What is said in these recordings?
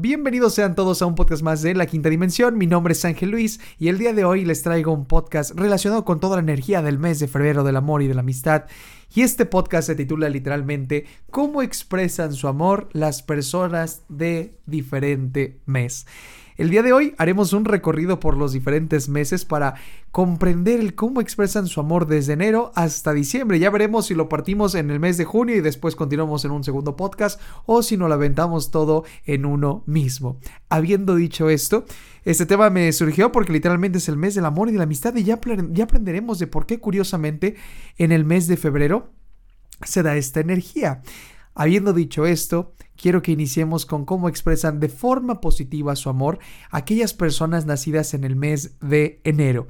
Bienvenidos sean todos a un podcast más de La Quinta Dimensión. Mi nombre es Ángel Luis y el día de hoy les traigo un podcast relacionado con toda la energía del mes de febrero del amor y de la amistad. Y este podcast se titula literalmente ¿Cómo expresan su amor las personas de diferente mes? El día de hoy haremos un recorrido por los diferentes meses para comprender el cómo expresan su amor desde enero hasta diciembre. Ya veremos si lo partimos en el mes de junio y después continuamos en un segundo podcast o si nos lo aventamos todo en uno mismo. Habiendo dicho esto, este tema me surgió porque literalmente es el mes del amor y de la amistad y ya, ya aprenderemos de por qué curiosamente en el mes de febrero se da esta energía. Habiendo dicho esto, quiero que iniciemos con cómo expresan de forma positiva su amor aquellas personas nacidas en el mes de enero.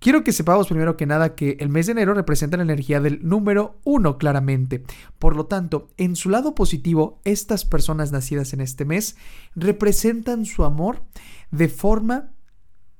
Quiero que sepamos primero que nada que el mes de enero representa la energía del número uno claramente. Por lo tanto, en su lado positivo, estas personas nacidas en este mes representan su amor de forma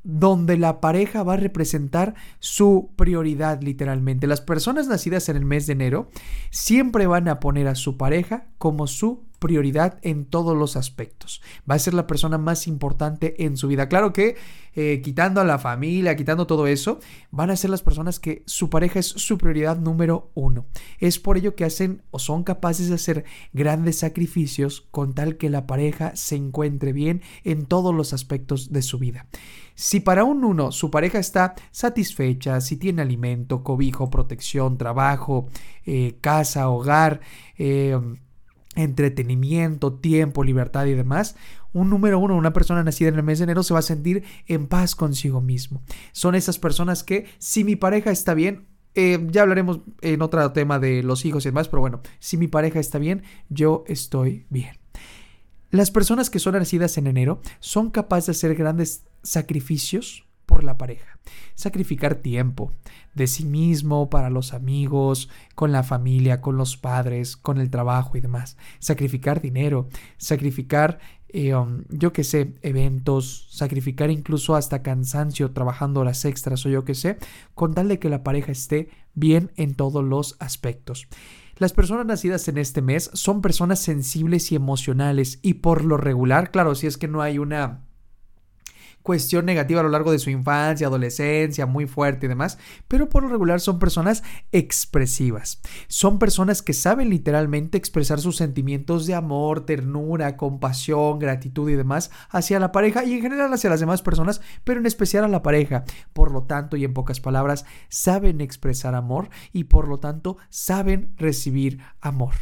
donde la pareja va a representar su prioridad literalmente. Las personas nacidas en el mes de enero siempre van a poner a su pareja como su prioridad en todos los aspectos. Va a ser la persona más importante en su vida. Claro que eh, quitando a la familia, quitando todo eso, van a ser las personas que su pareja es su prioridad número uno. Es por ello que hacen o son capaces de hacer grandes sacrificios con tal que la pareja se encuentre bien en todos los aspectos de su vida. Si para un uno su pareja está satisfecha, si tiene alimento, cobijo, protección, trabajo, eh, casa, hogar, eh, entretenimiento, tiempo, libertad y demás, un número uno, una persona nacida en el mes de enero se va a sentir en paz consigo mismo. Son esas personas que si mi pareja está bien, eh, ya hablaremos en otro tema de los hijos y demás, pero bueno, si mi pareja está bien, yo estoy bien. Las personas que son nacidas en enero son capaces de hacer grandes sacrificios la pareja. Sacrificar tiempo de sí mismo, para los amigos, con la familia, con los padres, con el trabajo y demás. Sacrificar dinero, sacrificar, eh, um, yo qué sé, eventos, sacrificar incluso hasta cansancio trabajando horas extras o yo qué sé, con tal de que la pareja esté bien en todos los aspectos. Las personas nacidas en este mes son personas sensibles y emocionales y por lo regular, claro, si es que no hay una cuestión negativa a lo largo de su infancia, adolescencia, muy fuerte y demás, pero por lo regular son personas expresivas. Son personas que saben literalmente expresar sus sentimientos de amor, ternura, compasión, gratitud y demás hacia la pareja y en general hacia las demás personas, pero en especial a la pareja. Por lo tanto, y en pocas palabras, saben expresar amor y por lo tanto saben recibir amor.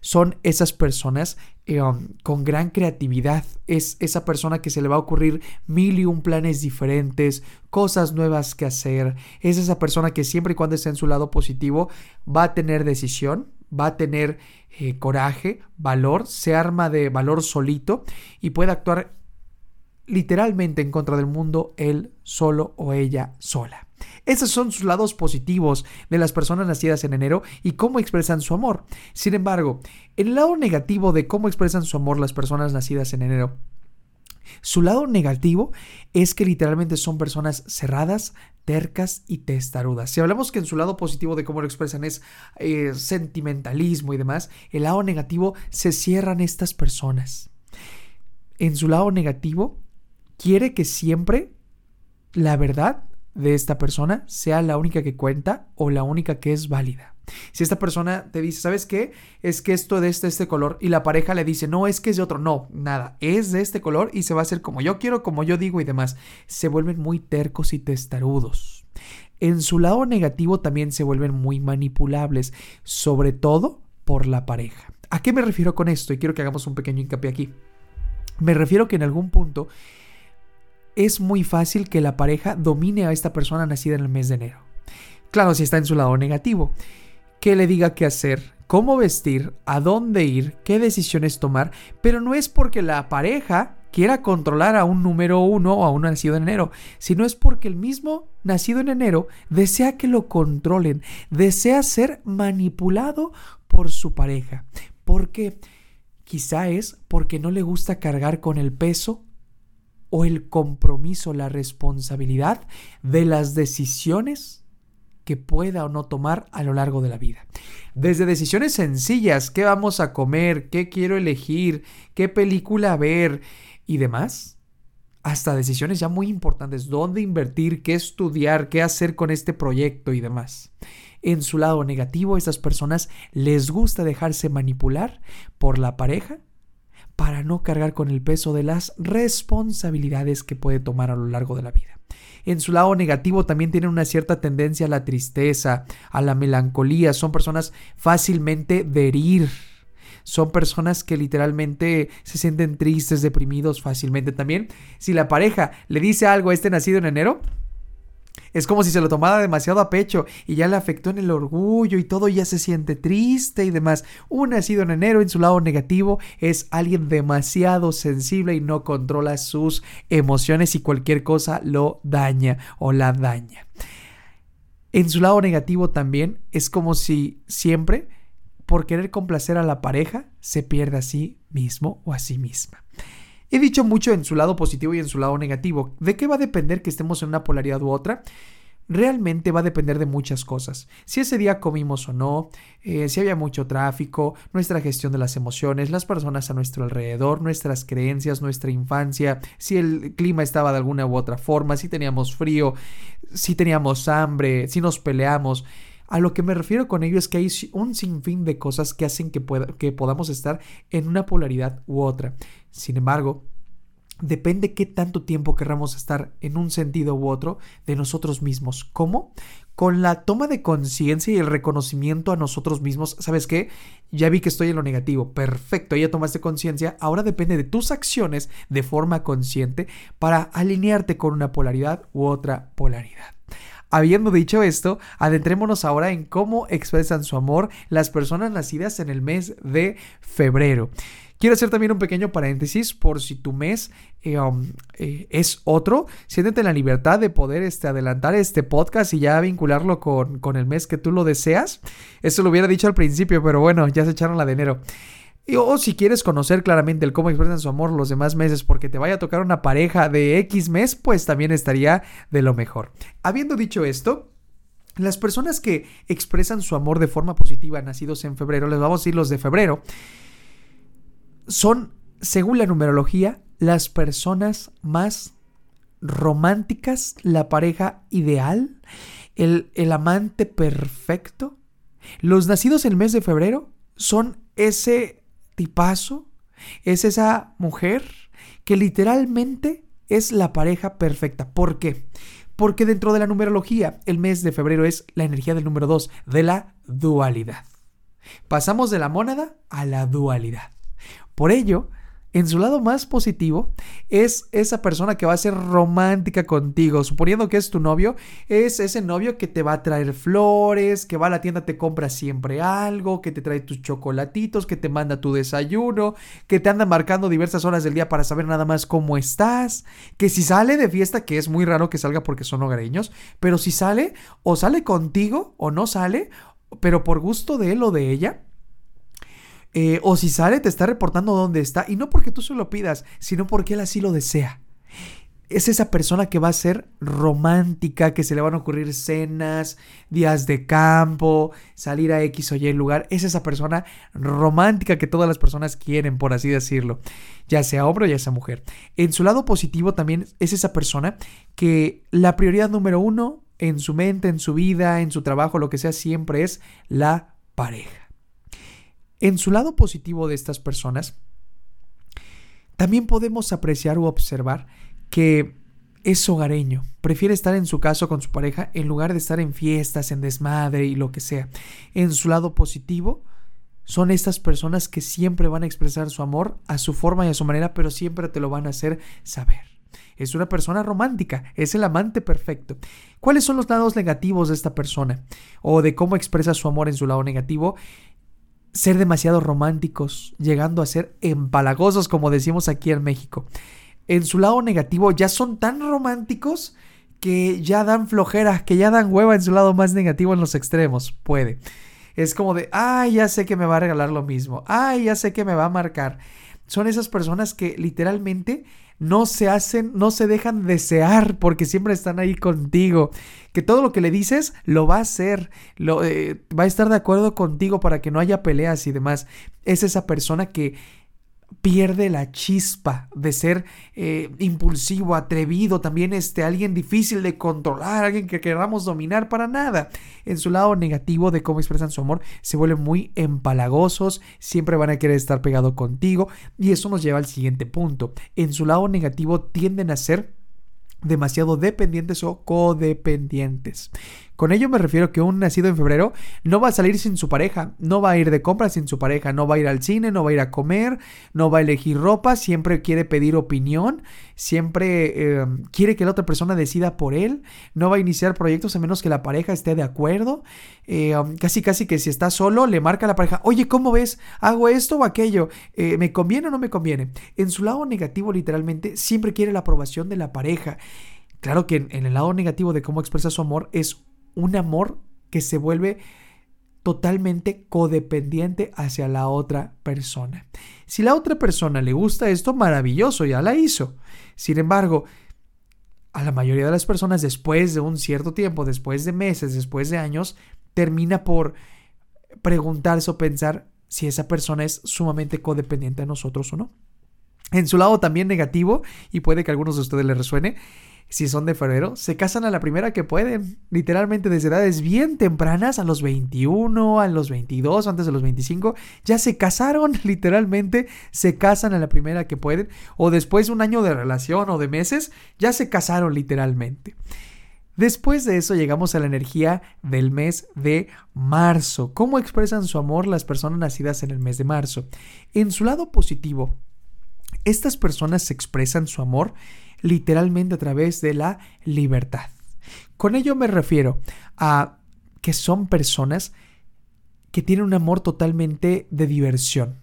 Son esas personas eh, um, con gran creatividad. Es esa persona que se le va a ocurrir mil y un planes diferentes, cosas nuevas que hacer. Es esa persona que siempre y cuando esté en su lado positivo va a tener decisión, va a tener eh, coraje, valor, se arma de valor solito y puede actuar literalmente en contra del mundo él solo o ella sola. Esos son sus lados positivos de las personas nacidas en enero y cómo expresan su amor. Sin embargo, el lado negativo de cómo expresan su amor las personas nacidas en enero su lado negativo es que literalmente son personas cerradas, tercas y testarudas. Si hablamos que en su lado positivo de cómo lo expresan es eh, sentimentalismo y demás, el lado negativo se cierran estas personas. En su lado negativo quiere que siempre la verdad de esta persona sea la única que cuenta o la única que es válida. Si esta persona te dice, ¿sabes qué? Es que esto de este, este color y la pareja le dice, no, es que es de otro, no, nada, es de este color y se va a hacer como yo quiero, como yo digo y demás. Se vuelven muy tercos y testarudos. En su lado negativo también se vuelven muy manipulables, sobre todo por la pareja. ¿A qué me refiero con esto? Y quiero que hagamos un pequeño hincapié aquí. Me refiero que en algún punto es muy fácil que la pareja domine a esta persona nacida en el mes de enero. Claro, si está en su lado negativo. Que le diga qué hacer, cómo vestir, a dónde ir, qué decisiones tomar, pero no es porque la pareja quiera controlar a un número uno o a un nacido en enero, sino es porque el mismo nacido en enero desea que lo controlen, desea ser manipulado por su pareja. porque Quizá es porque no le gusta cargar con el peso o el compromiso, la responsabilidad de las decisiones que pueda o no tomar a lo largo de la vida. Desde decisiones sencillas, qué vamos a comer, qué quiero elegir, qué película ver y demás, hasta decisiones ya muy importantes, dónde invertir, qué estudiar, qué hacer con este proyecto y demás. En su lado negativo, estas personas les gusta dejarse manipular por la pareja para no cargar con el peso de las responsabilidades que puede tomar a lo largo de la vida. En su lado negativo también tienen una cierta tendencia a la tristeza, a la melancolía, son personas fácilmente de herir son personas que literalmente se sienten tristes, deprimidos fácilmente también. Si la pareja le dice algo a este nacido en enero, es como si se lo tomara demasiado a pecho y ya le afectó en el orgullo y todo ya se siente triste y demás. Un nacido en enero en su lado negativo es alguien demasiado sensible y no controla sus emociones y cualquier cosa lo daña o la daña. En su lado negativo también es como si siempre por querer complacer a la pareja, se pierde a sí mismo o a sí misma. He dicho mucho en su lado positivo y en su lado negativo. ¿De qué va a depender que estemos en una polaridad u otra? Realmente va a depender de muchas cosas. Si ese día comimos o no, eh, si había mucho tráfico, nuestra gestión de las emociones, las personas a nuestro alrededor, nuestras creencias, nuestra infancia, si el clima estaba de alguna u otra forma, si teníamos frío, si teníamos hambre, si nos peleamos. A lo que me refiero con ello es que hay un sinfín de cosas que hacen que, que podamos estar en una polaridad u otra. Sin embargo, depende qué tanto tiempo querramos estar en un sentido u otro de nosotros mismos. ¿Cómo? Con la toma de conciencia y el reconocimiento a nosotros mismos. ¿Sabes qué? Ya vi que estoy en lo negativo. Perfecto, ya tomaste conciencia. Ahora depende de tus acciones de forma consciente para alinearte con una polaridad u otra polaridad. Habiendo dicho esto, adentrémonos ahora en cómo expresan su amor las personas nacidas en el mes de febrero. Quiero hacer también un pequeño paréntesis por si tu mes eh, um, eh, es otro. Siéntete en la libertad de poder este, adelantar este podcast y ya vincularlo con, con el mes que tú lo deseas. Eso lo hubiera dicho al principio, pero bueno, ya se echaron la de enero. O si quieres conocer claramente el cómo expresan su amor los demás meses porque te vaya a tocar una pareja de X mes, pues también estaría de lo mejor. Habiendo dicho esto, las personas que expresan su amor de forma positiva nacidos en febrero, les vamos a decir los de febrero, son, según la numerología, las personas más románticas, la pareja ideal, el, el amante perfecto. Los nacidos el mes de febrero son ese tipazo, es esa mujer que literalmente es la pareja perfecta. ¿Por qué? Porque dentro de la numerología, el mes de febrero es la energía del número 2, de la dualidad. Pasamos de la mónada a la dualidad. Por ello, en su lado más positivo, es esa persona que va a ser romántica contigo. Suponiendo que es tu novio, es ese novio que te va a traer flores, que va a la tienda, te compra siempre algo, que te trae tus chocolatitos, que te manda tu desayuno, que te anda marcando diversas horas del día para saber nada más cómo estás, que si sale de fiesta, que es muy raro que salga porque son hogareños, pero si sale, o sale contigo o no sale, pero por gusto de él o de ella, eh, o si sale, te está reportando dónde está. Y no porque tú se lo pidas, sino porque él así lo desea. Es esa persona que va a ser romántica, que se le van a ocurrir cenas, días de campo, salir a X o Y lugar. Es esa persona romántica que todas las personas quieren, por así decirlo. Ya sea hombre o ya sea mujer. En su lado positivo también es esa persona que la prioridad número uno en su mente, en su vida, en su trabajo, lo que sea, siempre es la pareja. En su lado positivo de estas personas, también podemos apreciar o observar que es hogareño, prefiere estar en su casa con su pareja en lugar de estar en fiestas, en desmadre y lo que sea. En su lado positivo, son estas personas que siempre van a expresar su amor a su forma y a su manera, pero siempre te lo van a hacer saber. Es una persona romántica, es el amante perfecto. ¿Cuáles son los lados negativos de esta persona? O de cómo expresa su amor en su lado negativo ser demasiado románticos, llegando a ser empalagosos, como decimos aquí en México. En su lado negativo ya son tan románticos que ya dan flojeras, que ya dan hueva en su lado más negativo en los extremos. Puede. Es como de, ay, ya sé que me va a regalar lo mismo. Ay, ya sé que me va a marcar. son esas personas que literalmente no se hacen, no se dejan desear porque siempre están ahí contigo. Que todo lo que le dices lo va a hacer, lo, eh, va a estar de acuerdo contigo para que no haya peleas y demás. Es esa persona que pierde la chispa de ser eh, impulsivo, atrevido, también este, alguien difícil de controlar, alguien que queramos dominar para nada. En su lado negativo de cómo expresan su amor, se vuelven muy empalagosos, siempre van a querer estar pegado contigo y eso nos lleva al siguiente punto. En su lado negativo tienden a ser demasiado dependientes o codependientes. Con ello me refiero que un nacido en febrero no va a salir sin su pareja, no va a ir de compras sin su pareja, no va a ir al cine, no va a ir a comer, no va a elegir ropa, siempre quiere pedir opinión, siempre em, quiere que la otra persona decida por él, no va a iniciar proyectos a menos que la pareja esté de acuerdo, um, casi casi que si está solo le marca a la pareja, oye, ¿cómo ves? ¿Hago esto o aquello? Eh, ¿Me conviene o no me conviene? En su lado negativo literalmente siempre quiere la aprobación de la pareja. Claro que en el lado negativo de cómo expresa su amor es un amor que se vuelve totalmente codependiente hacia la otra persona. Si la otra persona le gusta esto, maravilloso, ya la hizo. Sin embargo, a la mayoría de las personas después de un cierto tiempo, después de meses, después de años, termina por preguntarse o pensar si esa persona es sumamente codependiente a nosotros o no. En su lado también negativo, y puede que a algunos de ustedes les resuene, si son de febrero, se casan a la primera que pueden. Literalmente desde edades bien tempranas, a los 21, a los 22, antes de los 25, ya se casaron, literalmente se casan a la primera que pueden. O después de un año de relación o de meses, ya se casaron literalmente. Después de eso llegamos a la energía del mes de marzo. ¿Cómo expresan su amor las personas nacidas en el mes de marzo? En su lado positivo, estas personas expresan su amor literalmente a través de la libertad. Con ello me refiero a que son personas que tienen un amor totalmente de diversión.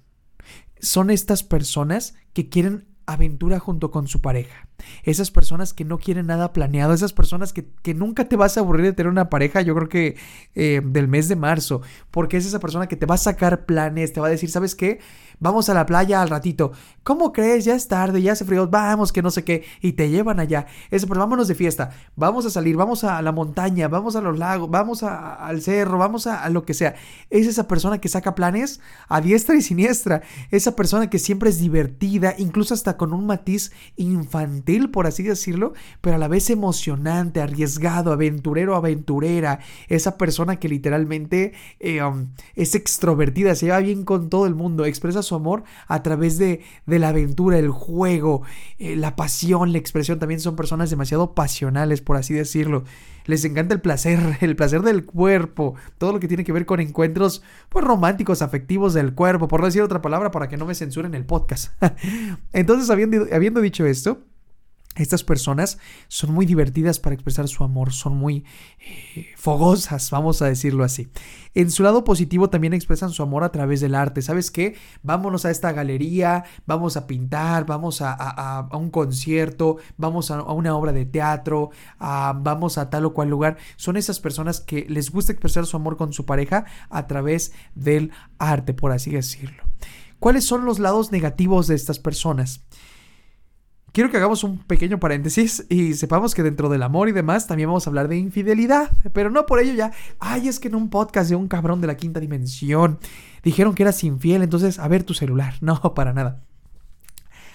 Son estas personas que quieren aventura junto con su pareja. Esas personas que no quieren nada planeado, esas personas que, nunca te vas a aburrir de tener una pareja, yo creo que eh, del mes de marzo, porque es esa persona que te va a sacar planes, te va a decir, ¿sabes qué? Vamos a la playa al ratito. ¿Cómo crees? Ya es tarde, ya hace frío, vamos, que no sé qué. Y te llevan allá. Eso, pues vámonos de fiesta. Vamos a salir, vamos a la montaña, vamos a los lagos, vamos al cerro, vamos a, lo que sea. Es esa persona que saca planes a diestra y siniestra. Esa persona que siempre es divertida, incluso hasta con un matiz infantil, por así decirlo, pero a la vez emocionante, arriesgado, aventurero, aventurera. Esa persona que literalmente eh, um, es extrovertida, se lleva bien con todo el mundo, expresa su amor a través de, la aventura, el juego, eh, la pasión, la expresión. También son personas demasiado pasionales, por así decirlo. Les encanta el placer, el placer del cuerpo, todo lo que tiene que ver con encuentros pues, románticos, afectivos del cuerpo, por decir otra palabra para que no me censuren el podcast. Entonces, habiendo dicho esto, estas personas son muy divertidas para expresar su amor, son muy eh, fogosas, vamos a decirlo así. En su lado positivo también expresan su amor a través del arte. ¿Sabes qué? Vámonos a esta galería, vamos a pintar, vamos a, un concierto, vamos a, una obra de teatro, vamos a tal o cual lugar. Son esas personas que les gusta expresar su amor con su pareja a través del arte, por así decirlo. ¿Cuáles son los lados negativos de estas personas? Quiero que hagamos un pequeño paréntesis y sepamos que dentro del amor y demás también vamos a hablar de infidelidad. Pero no por ello ya, ay, es que en un podcast de un cabrón de la quinta dimensión dijeron que eras infiel, entonces a ver tu celular. No, para nada.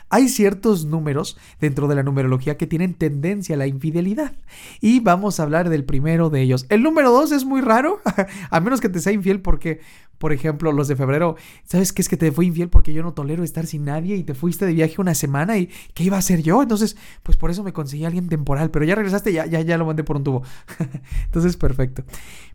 Hay ciertos números dentro de la numerología que tienen tendencia a la infidelidad. Y vamos a hablar del primero de ellos. El número dos es muy raro, a menos que te sea infiel porque por ejemplo, los de febrero, ¿sabes qué es que te fui infiel porque yo no tolero estar sin nadie y te fuiste de viaje una semana y ¿qué iba a hacer yo? Entonces, pues por eso me conseguí alguien temporal, pero ya regresaste, ya, ya, ya lo mandé por un tubo. Entonces, perfecto.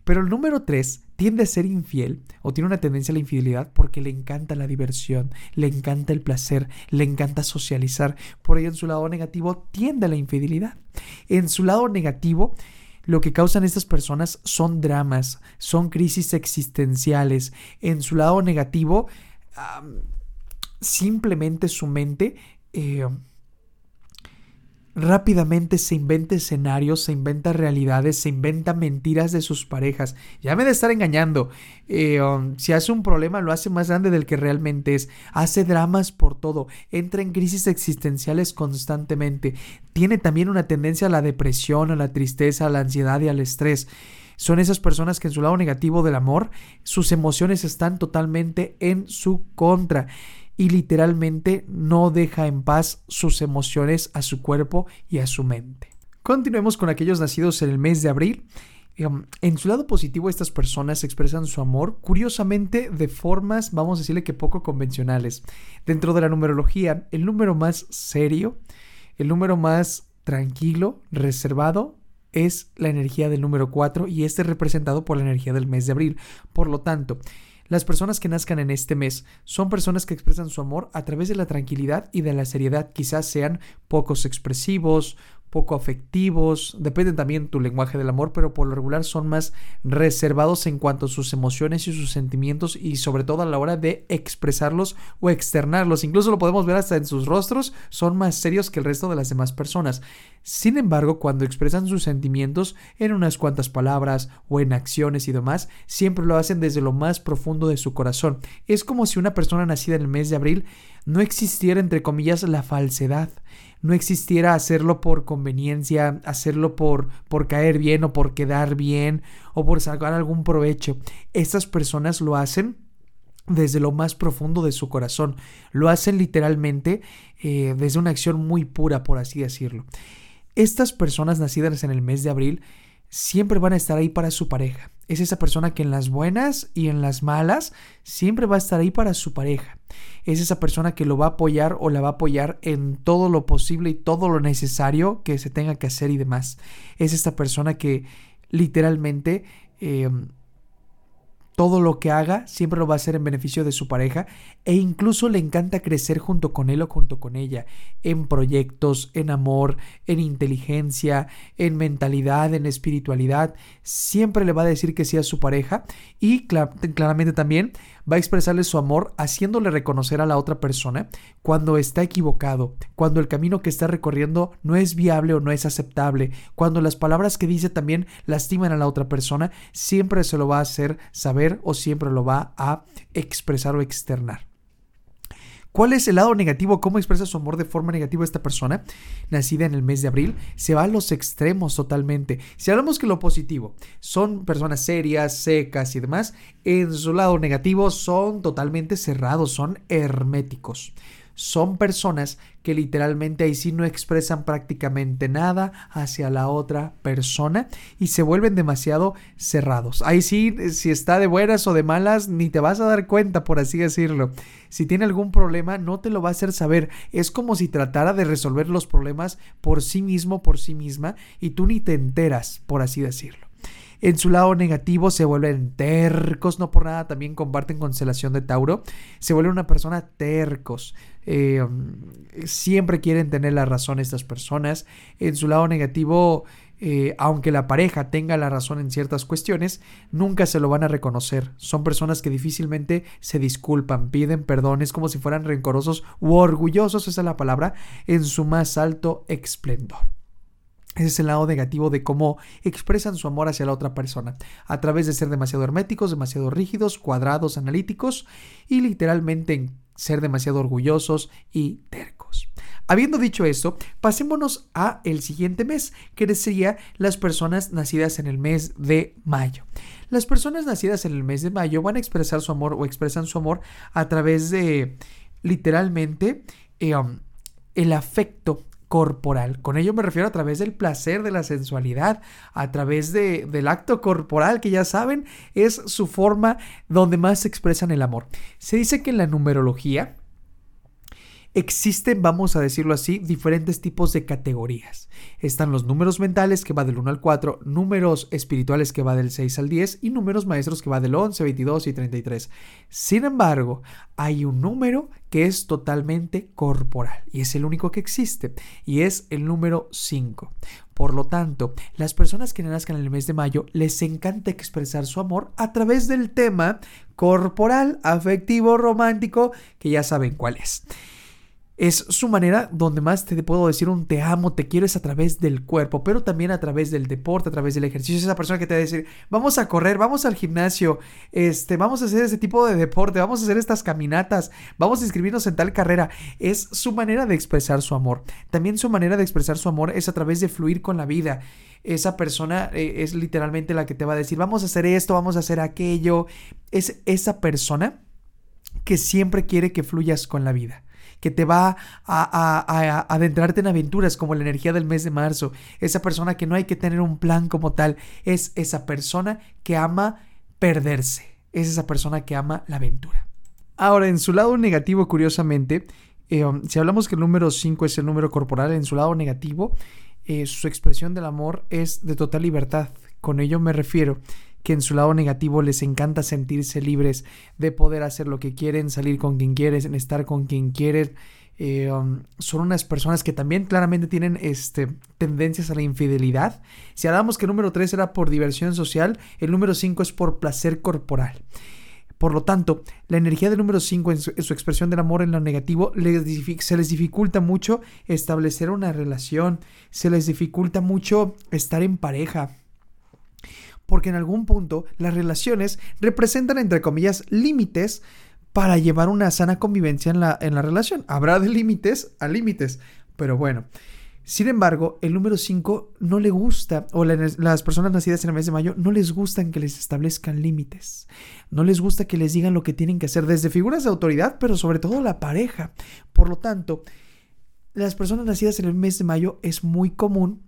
Pero el número 3 tiende a ser infiel o tiene una tendencia a la infidelidad porque le encanta la diversión, le encanta el placer, le encanta socializar. Por ello, en su lado negativo tiende a la infidelidad. En su lado negativo, lo que causan estas personas son dramas, son crisis existenciales. En su lado negativo, simplemente su mente... Eh, rápidamente se inventa escenarios, se inventa realidades, se inventa mentiras de sus parejas. Ya me de estar engañando. Eh, um, si hace un problema, lo hace más grande del que realmente es. Hace dramas por todo. Entra en crisis existenciales constantemente. Tiene también una tendencia a la depresión, a la tristeza, a la ansiedad y al estrés. Son esas personas que en su lado negativo del amor, sus emociones están totalmente en su contra y literalmente no deja en paz sus emociones a su cuerpo y a su mente. Continuemos con aquellos nacidos en el mes de abril. Em, en su lado positivo, estas personas expresan su amor, curiosamente, de formas, vamos a decirle que poco convencionales. Dentro de la numerología, el número más serio, el número más tranquilo, reservado, es la energía del número 4 y este es representado por la energía del mes de abril. Por lo tanto, las personas que nazcan en este mes son personas que expresan su amor a través de la tranquilidad y de la seriedad. Quizás sean pocos expresivos, poco afectivos, depende también tu lenguaje del amor, pero por lo regular son más reservados en cuanto a sus emociones y sus sentimientos y sobre todo a la hora de expresarlos o externarlos. Incluso lo podemos ver hasta en sus rostros, son más serios que el resto de las demás personas. Sin embargo, cuando expresan sus sentimientos en unas cuantas palabras o en acciones y demás, siempre lo hacen desde lo más profundo de su corazón. Es como si una persona nacida en el mes de abril no existiera, entre comillas, la falsedad no existiera hacerlo por conveniencia, hacerlo por, por caer bien o por quedar bien o por sacar algún provecho. Estas personas lo hacen desde lo más profundo de su corazón. Lo hacen literalmente eh, desde una acción muy pura, por así decirlo. Estas personas nacidas en el mes de abril siempre van a estar ahí para su pareja. Es esa persona que en las buenas y en las malas siempre va a estar ahí para su pareja. Es esa persona que lo va a apoyar o la va a apoyar en todo lo posible y todo lo necesario que se tenga que hacer y demás. Es esta persona que literalmente eh, todo lo que haga siempre lo va a hacer en beneficio de su pareja e incluso le encanta crecer junto con él o junto con ella en proyectos, en amor, en inteligencia, en mentalidad, en espiritualidad. Siempre le va a decir que sí a su pareja y claramente también va a expresarle su amor haciéndole reconocer a la otra persona cuando está equivocado, cuando el camino que está recorriendo no es viable o no es aceptable, cuando las palabras que dice también lastiman a la otra persona, siempre se lo va a hacer saber o siempre lo va a expresar o externar. ¿Cuál es el lado negativo? ¿Cómo expresa su amor de forma negativa esta persona? Nacida en el mes de abril, se va a los extremos totalmente. Si hablamos que lo positivo son personas serias, secas y demás, en su lado negativo son totalmente cerrados, son herméticos son personas que literalmente ahí sí no expresan prácticamente nada hacia la otra persona y se vuelven demasiado cerrados. Ahí sí, si está de buenas o de malas, ni te vas a dar cuenta, por así decirlo. Si tiene algún problema, no te lo va a hacer saber. Es como si tratara de resolver los problemas por sí mismo, por sí misma, y tú ni te enteras, por así decirlo. En su lado negativo se vuelven tercos, no por nada también comparten constelación de Tauro. Se vuelven una persona tercos. Eh, siempre quieren tener la razón estas personas. En su lado negativo, eh, aunque la pareja tenga la razón en ciertas cuestiones, nunca se lo van a reconocer. Son personas que difícilmente se disculpan, piden perdón, es como si fueran rencorosos u orgullosos, esa es la palabra, en su más alto esplendor. Ese es el lado negativo de cómo expresan su amor hacia la otra persona, a través de ser demasiado herméticos, demasiado rígidos, cuadrados, analíticos y literalmente ser demasiado orgullosos y tercos. Habiendo dicho esto, pasémonos a el siguiente mes, que sería las personas nacidas en el mes de mayo. Las personas nacidas en el mes de mayo van a expresar su amor o expresan su amor a través de literalmente um, el afecto corporal. Con ello me refiero a través del placer, de la sensualidad, a través de, del acto corporal, que ya saben, es su forma donde más expresan el amor. Se dice que en la numerología, Existen, vamos a decirlo así, diferentes tipos de categorías. Están los números mentales que va del 1 al 4, números espirituales que va del 6 al 10 y números maestros que va del 11, 22 y 33. Sin embargo, hay un número que es totalmente corporal y es el único que existe y es el número 5. Por lo tanto, las personas que nazcan en el mes de mayo les encanta expresar su amor a través del tema corporal, afectivo, romántico, que ya saben cuál es. Es su manera donde más te puedo decir un te amo, te quiero es a través del cuerpo, pero también a través del deporte, a través del ejercicio. Es esa persona que te va a decir, vamos a correr, vamos al gimnasio, este, vamos a hacer ese tipo de deporte, vamos a hacer estas caminatas, vamos a inscribirnos en tal carrera. Es su manera de expresar su amor. También su manera de expresar su amor es a través de fluir con la vida esa persona eh, es literalmente la que te va a decir, vamos a hacer esto, vamos a hacer aquello. Es esa persona que siempre quiere que fluyas con la vida que te va a, adentrarte en aventuras como la energía del mes de marzo. Esa persona que no hay que tener un plan como tal. Es esa persona que ama perderse. Es esa persona que ama la aventura. Ahora, en su lado negativo, curiosamente, eh, um, si hablamos que el número 5 es el número corporal, en su lado negativo, eh, su expresión del amor es de total libertad. Con ello me refiero que en su lado negativo les encanta sentirse libres de poder hacer lo que quieren, salir con quien quieren, estar con quien quieren. Eh, um, son unas personas que también claramente tienen este, tendencias a la infidelidad. Si hablamos que el número 3 era por diversión social, el número 5 es por placer corporal. Por lo tanto, la energía del número 5 en, su, expresión del amor en lo negativo se les dificulta mucho establecer una relación, se les dificulta mucho estar en pareja, porque en algún punto las relaciones representan, entre comillas, límites para llevar una sana convivencia en la, en la relación. Habrá de límites a límites, pero bueno. Sin embargo, el número 5 no le gusta, o las personas nacidas en el mes de mayo no les gustan que les establezcan límites. No les gusta que les digan lo que tienen que hacer desde figuras de autoridad, pero sobre todo la pareja. Por lo tanto, las personas nacidas en el mes de mayo es muy común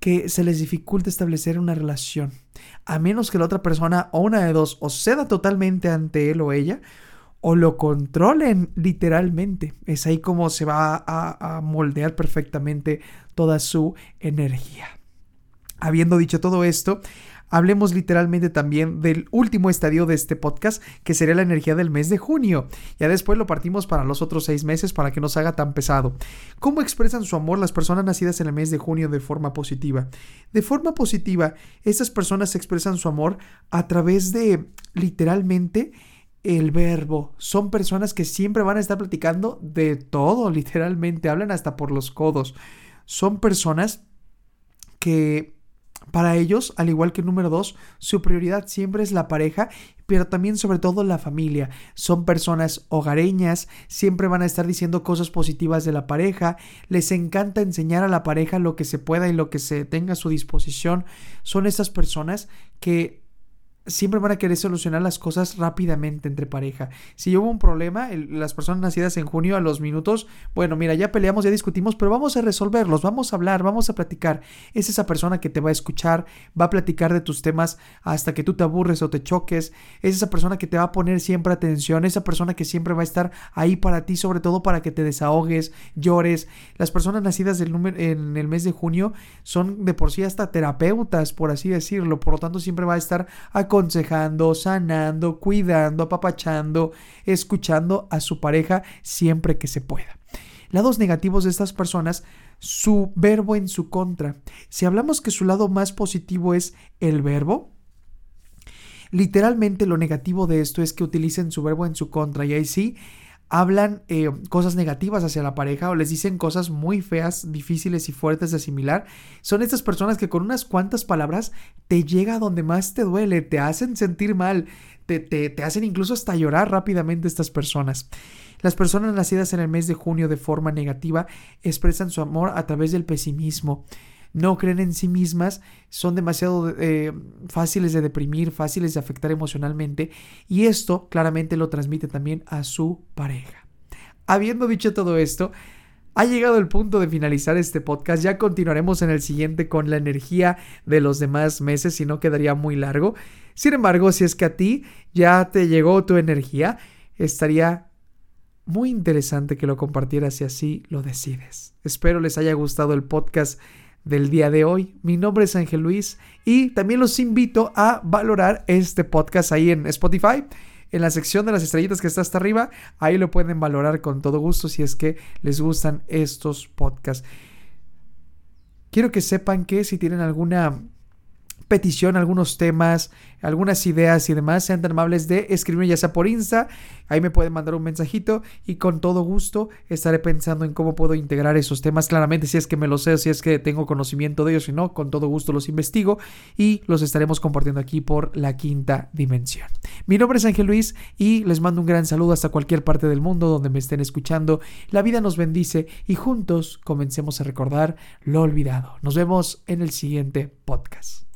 que se les dificulte establecer una relación, a menos que la otra persona o una de dos o ceda totalmente ante él o ella, o lo controlen literalmente. Es ahí como se va a, moldear perfectamente toda su energía. Habiendo dicho todo esto, hablemos literalmente también del último estadio de este podcast, que sería la energía del mes de junio. Ya después lo partimos para los otros seis meses para que no se haga tan pesado. ¿Cómo expresan su amor las personas nacidas en el mes de junio de forma positiva? De forma positiva, estas personas expresan su amor a través de literalmente el verbo. Son personas que siempre van a estar platicando de todo, literalmente. Hablan hasta por los codos. Son personas que para ellos, al igual que el número dos, su prioridad siempre es la pareja, pero también sobre todo la familia. Son personas hogareñas, siempre van a estar diciendo cosas positivas de la pareja, les encanta enseñar a la pareja lo que se pueda y lo que se tenga a su disposición. Son esas personas que siempre van a querer solucionar las cosas rápidamente entre pareja. Si hubo un problema, las personas nacidas en junio a los minutos, bueno, mira, ya peleamos, ya discutimos, pero vamos a resolverlos, vamos a hablar, vamos a platicar. Es esa persona que te va a escuchar, va a platicar de tus temas hasta que tú te aburres o te choques. Es esa persona que te va a poner siempre atención, esa persona que siempre va a estar ahí para ti, sobre todo para que te desahogues, llores. Las personas nacidas del en el mes de junio son de por sí hasta terapeutas, por así decirlo, por lo tanto siempre va a estar a aconsejando, sanando, cuidando, apapachando, escuchando a su pareja siempre que se pueda. Lados negativos de estas personas, su verbo en su contra. Si hablamos que su lado más positivo es el verbo, literalmente lo negativo de esto es que utilicen su verbo en su contra y ahí sí hablan eh, cosas negativas hacia la pareja o les dicen cosas muy feas, difíciles y fuertes de asimilar. Son estas personas que con unas cuantas palabras te llega donde más te duele, te hacen sentir mal, te, te, te hacen incluso hasta llorar rápidamente estas personas. Las personas nacidas en el mes de junio de forma negativa expresan su amor a través del pesimismo no creen en sí mismas, son demasiado eh, fáciles de deprimir, fáciles de afectar emocionalmente y esto claramente lo transmite también a su pareja. Habiendo dicho todo esto, ha llegado el punto de finalizar este podcast. Ya continuaremos en el siguiente con la energía de los demás meses, si no quedaría muy largo. Sin embargo, si es que a ti ya te llegó tu energía, estaría muy interesante que lo compartieras si así lo decides. Espero les haya gustado el podcast del día de hoy. Mi nombre es Ángel Luis y también los invito a valorar este podcast ahí en Spotify. En la sección de las estrellitas que está hasta arriba, ahí lo pueden valorar con todo gusto si es que les gustan estos podcasts. Quiero que sepan que si tienen alguna petición, algunos temas, algunas ideas y demás, sean tan amables de escribirme ya sea por Insta, ahí me pueden mandar un mensajito y con todo gusto estaré pensando en cómo puedo integrar esos temas. Claramente, si es que me lo sé, si es que tengo conocimiento de ellos, si no, con todo gusto los investigo y los estaremos compartiendo aquí por la quinta dimensión. Mi nombre es Ángel Luis y les mando un gran saludo hasta cualquier parte del mundo donde me estén escuchando. La vida nos bendice y juntos comencemos a recordar lo olvidado. Nos vemos en el siguiente podcast.